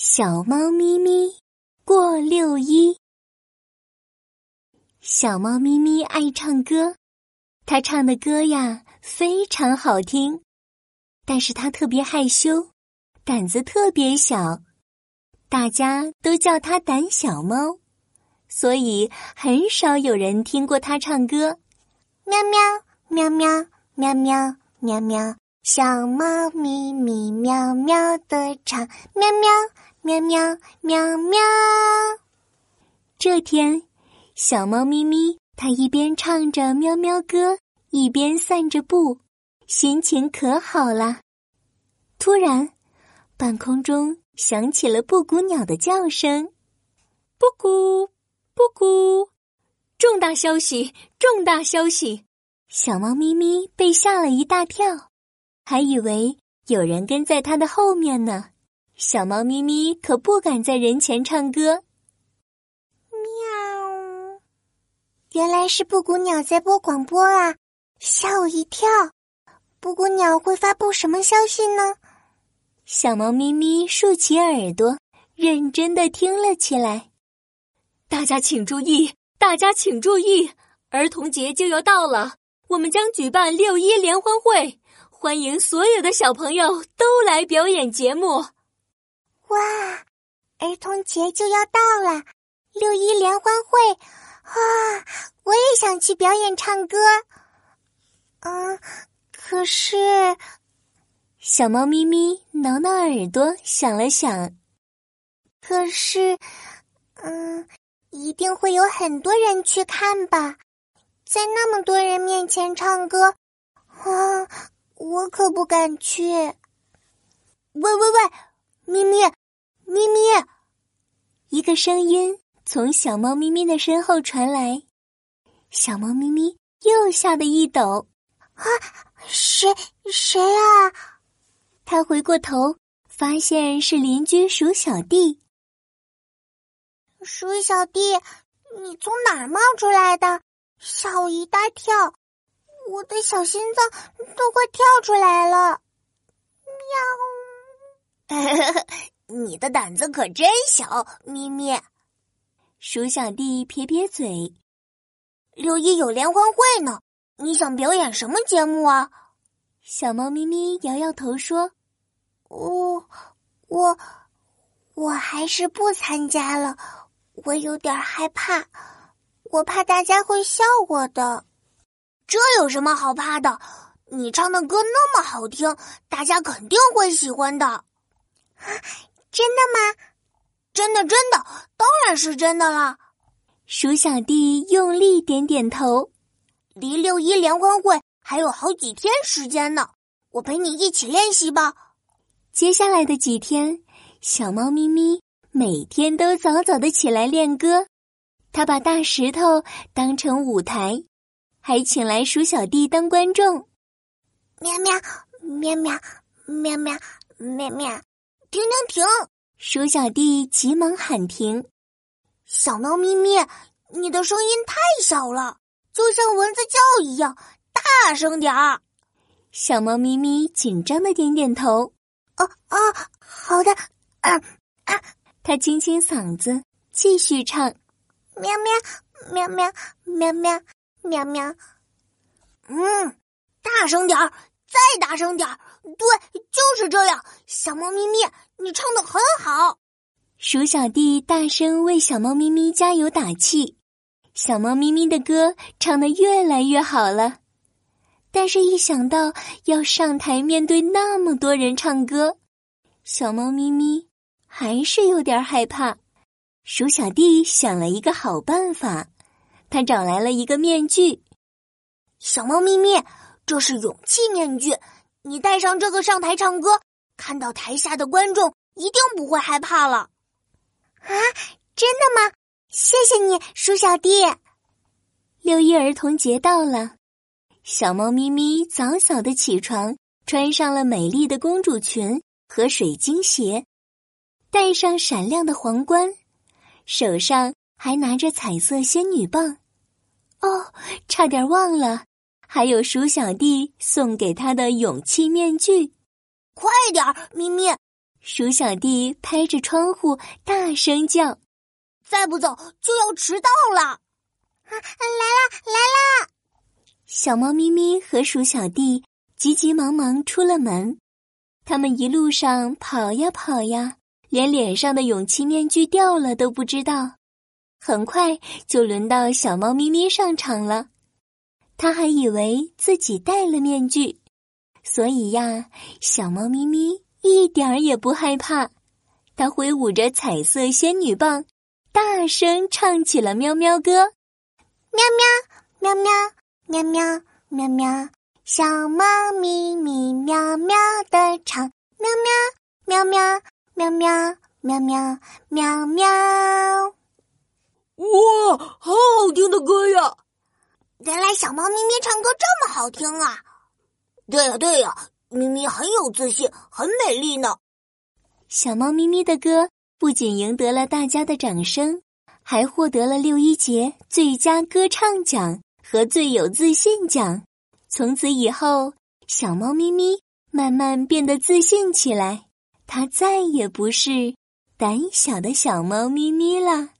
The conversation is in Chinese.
小猫咪咪过六一。小猫咪咪爱唱歌，它唱的歌呀非常好听，但是它特别害羞，胆子特别小，大家都叫它胆小猫，所以很少有人听过它唱歌。喵喵喵喵喵喵喵喵。小猫咪咪喵喵的唱，喵喵喵喵喵喵。这天，小猫咪咪它一边唱着喵喵歌，一边散着步，心情可好了。突然，半空中响起了布谷鸟的叫声：“布谷，布谷！重大消息，重大消息！”小猫咪咪被吓了一大跳。还以为有人跟在它的后面呢，小猫咪咪可不敢在人前唱歌。喵！原来是布谷鸟在播广播啊，吓我一跳。布谷鸟会发布什么消息呢？小猫咪咪竖起耳朵，认真的听了起来。大家请注意，大家请注意，儿童节就要到了，我们将举办六一联欢会。欢迎所有的小朋友都来表演节目！哇，儿童节就要到了，六一联欢会啊！我也想去表演唱歌。嗯，可是小猫咪咪挠挠耳朵，想了想。可是，嗯，一定会有很多人去看吧？在那么多人面前唱歌，啊！我可不敢去！喂喂喂，咪咪，咪咪！一个声音从小猫咪咪的身后传来，小猫咪咪又吓得一抖。啊，谁谁啊？他回过头，发现是邻居鼠小弟。鼠小弟，你从哪儿冒出来的？吓我一大跳！我的小心脏都快跳出来了，喵！你的胆子可真小，咪咪。鼠小弟撇撇嘴。六一有联欢会呢，你想表演什么节目啊？小猫咪咪摇摇头说：“我，我，我还是不参加了，我有点害怕，我怕大家会笑我的。”这有什么好怕的？你唱的歌那么好听，大家肯定会喜欢的。啊，真的吗？真的，真的，当然是真的啦。鼠小弟用力点点头。离六一联欢会还有好几天时间呢，我陪你一起练习吧。接下来的几天，小猫咪咪每天都早早的起来练歌，它把大石头当成舞台。还请来鼠小弟当观众，喵喵喵喵喵喵喵喵！停停停！鼠小弟急忙喊停。小猫咪咪，你的声音太小了，就像蚊子叫一样，大声点儿。小猫咪咪紧张的点点头。哦哦，好的。啊啊！它清清嗓子，继续唱。喵喵喵喵喵喵。喵喵，嗯，大声点儿，再大声点儿，对，就是这样。小猫咪咪，你唱的很好。鼠小弟大声为小猫咪咪加油打气，小猫咪咪的歌唱的越来越好了。但是，一想到要上台面对那么多人唱歌，小猫咪咪还是有点害怕。鼠小弟想了一个好办法。他找来了一个面具，小猫咪咪，这是勇气面具。你戴上这个上台唱歌，看到台下的观众一定不会害怕了。啊，真的吗？谢谢你，鼠小弟。六一儿童节到了，小猫咪咪早早的起床，穿上了美丽的公主裙和水晶鞋，戴上闪亮的皇冠，手上。还拿着彩色仙女棒，哦，差点忘了，还有鼠小弟送给他的勇气面具。快点儿，咪咪！鼠小弟拍着窗户大声叫：“再不走就要迟到了！”啊，来啦来啦！小猫咪咪和鼠小弟急急忙忙出了门。他们一路上跑呀跑呀，连脸上的勇气面具掉了都不知道。很快就轮到小猫咪咪上场了。他还以为自己戴了面具，所以呀，小猫咪咪一点儿也不害怕。它挥舞着彩色仙女棒，大声唱起了喵喵歌：喵喵喵喵喵喵喵喵，小猫咪咪喵喵的唱，喵喵喵喵喵喵喵喵喵喵。哇，好好听的歌呀！原来小猫咪咪唱歌这么好听啊！对呀，对呀，咪咪很有自信，很美丽呢。小猫咪咪的歌不仅赢得了大家的掌声，还获得了六一节最佳歌唱奖和最有自信奖。从此以后，小猫咪咪慢慢变得自信起来，它再也不是胆小的小猫咪咪了。